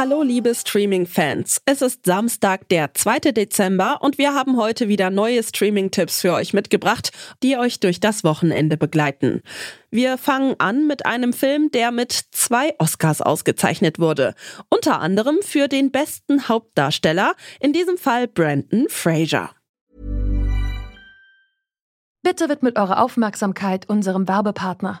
Hallo liebe Streaming-Fans. Es ist Samstag, der 2. Dezember und wir haben heute wieder neue Streaming-Tipps für euch mitgebracht, die euch durch das Wochenende begleiten. Wir fangen an mit einem Film, der mit zwei Oscars ausgezeichnet wurde. Unter anderem für den besten Hauptdarsteller, in diesem Fall Brandon Fraser. Bitte widmet eure Aufmerksamkeit unserem Werbepartner.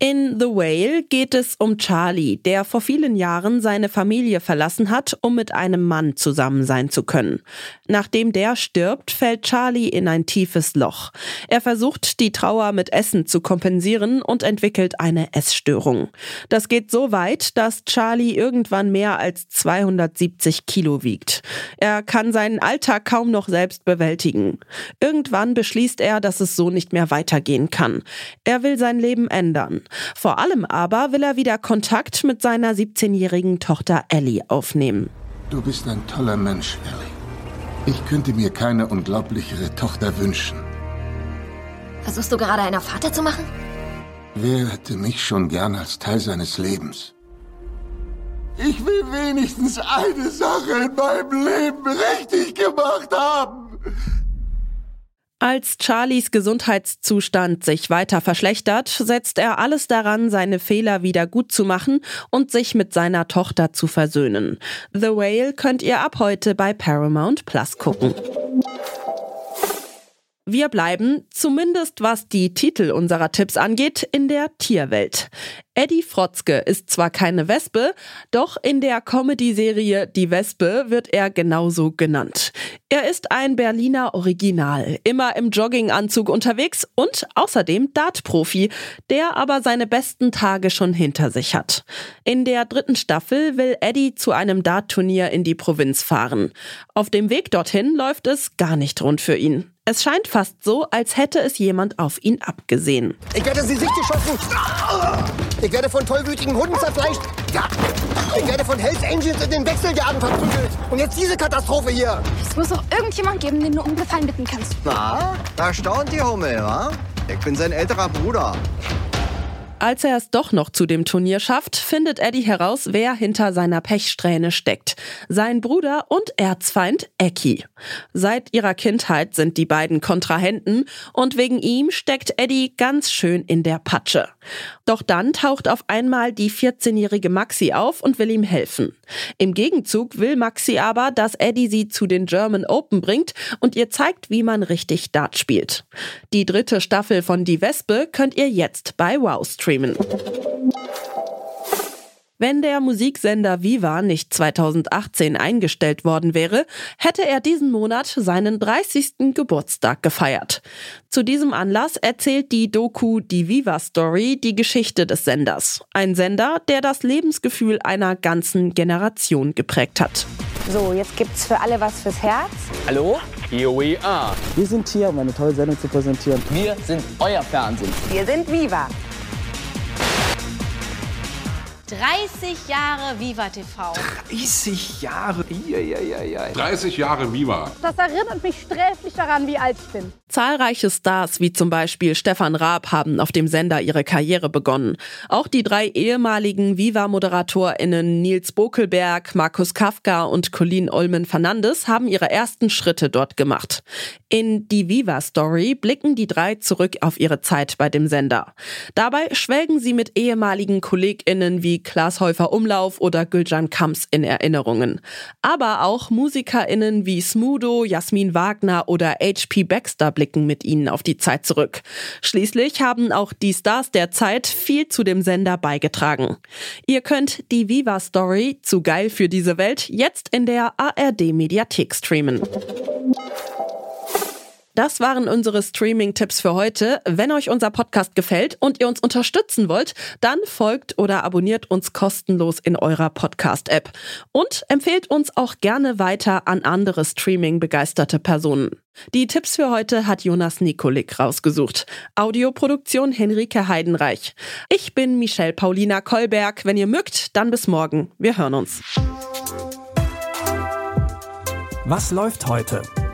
In The Whale geht es um Charlie, der vor vielen Jahren seine Familie verlassen hat, um mit einem Mann zusammen sein zu können. Nachdem der stirbt, fällt Charlie in ein tiefes Loch. Er versucht, die Trauer mit Essen zu kompensieren und entwickelt eine Essstörung. Das geht so weit, dass Charlie irgendwann mehr als 270 Kilo wiegt. Er kann seinen Alltag kaum noch selbst bewältigen. Irgendwann beschließt er, dass es so nicht mehr weitergehen kann. Er will sein Leben ändern. Vor allem aber will er wieder Kontakt mit seiner 17-jährigen Tochter Ellie aufnehmen. Du bist ein toller Mensch, Ellie. Ich könnte mir keine unglaublichere Tochter wünschen. Versuchst du gerade einer Vater zu machen? Wer hätte mich schon gern als Teil seines Lebens? Ich will wenigstens eine Sache in meinem Leben richtig gemacht haben. Als Charlies Gesundheitszustand sich weiter verschlechtert, setzt er alles daran, seine Fehler wieder gut zu machen und sich mit seiner Tochter zu versöhnen. The Whale könnt ihr ab heute bei Paramount Plus gucken. Wir bleiben, zumindest was die Titel unserer Tipps angeht, in der Tierwelt. Eddie Frotzke ist zwar keine Wespe, doch in der Comedy-Serie Die Wespe wird er genauso genannt. Er ist ein Berliner Original, immer im Jogginganzug unterwegs und außerdem Dartprofi, der aber seine besten Tage schon hinter sich hat. In der dritten Staffel will Eddie zu einem Dartturnier in die Provinz fahren. Auf dem Weg dorthin läuft es gar nicht rund für ihn. Es scheint fast so, als hätte es jemand auf ihn abgesehen. Ich werde sie sich geschossen. Ich werde von tollwütigen Hunden zerfleischt. Ich werde von Hells Angels in den Wechseljahren verprügelt. Und jetzt diese Katastrophe hier. Es muss doch irgendjemand geben, den du um Gefallen bitten kannst. Na, da staunt die Hummel, wa? Ich bin sein älterer Bruder. Als er es doch noch zu dem Turnier schafft, findet Eddie heraus, wer hinter seiner Pechsträhne steckt. Sein Bruder und Erzfeind Eki. Seit ihrer Kindheit sind die beiden Kontrahenten und wegen ihm steckt Eddie ganz schön in der Patsche. Doch dann taucht auf einmal die 14-jährige Maxi auf und will ihm helfen. Im Gegenzug will Maxi aber, dass Eddie sie zu den German Open bringt und ihr zeigt, wie man richtig Dart spielt. Die dritte Staffel von Die Wespe könnt ihr jetzt bei Wow streamen. Wenn der Musiksender Viva nicht 2018 eingestellt worden wäre, hätte er diesen Monat seinen 30. Geburtstag gefeiert. Zu diesem Anlass erzählt die Doku Die Viva Story die Geschichte des Senders. Ein Sender, der das Lebensgefühl einer ganzen Generation geprägt hat. So, jetzt gibt's für alle was fürs Herz. Hallo? Here we are. Wir sind hier, um eine tolle Sendung zu präsentieren. Wir sind euer Fernsehen. Wir sind Viva. 30 Jahre Viva TV. 30 Jahre? Iiiiiii. 30 Jahre Viva. Das erinnert mich sträflich daran, wie alt ich bin. Zahlreiche Stars wie zum Beispiel Stefan Raab haben auf dem Sender ihre Karriere begonnen. Auch die drei ehemaligen Viva-ModeratorInnen Nils Bokelberg, Markus Kafka und Colleen Olmen-Fernandes haben ihre ersten Schritte dort gemacht. In die Viva-Story blicken die drei zurück auf ihre Zeit bei dem Sender. Dabei schwelgen sie mit ehemaligen KollegInnen wie Klaas Häufer Umlauf oder Gülcan Kams in Erinnerungen. Aber auch MusikerInnen wie Smudo, Jasmin Wagner oder H.P. Baxter blicken mit ihnen auf die Zeit zurück. Schließlich haben auch die Stars der Zeit viel zu dem Sender beigetragen. Ihr könnt die Viva Story zu geil für diese Welt jetzt in der ARD Mediathek streamen. Das waren unsere Streaming-Tipps für heute. Wenn euch unser Podcast gefällt und ihr uns unterstützen wollt, dann folgt oder abonniert uns kostenlos in eurer Podcast-App. Und empfehlt uns auch gerne weiter an andere Streaming-begeisterte Personen. Die Tipps für heute hat Jonas Nikolik rausgesucht. Audioproduktion Henrike Heidenreich. Ich bin Michelle Paulina Kolberg. Wenn ihr mögt, dann bis morgen. Wir hören uns. Was läuft heute?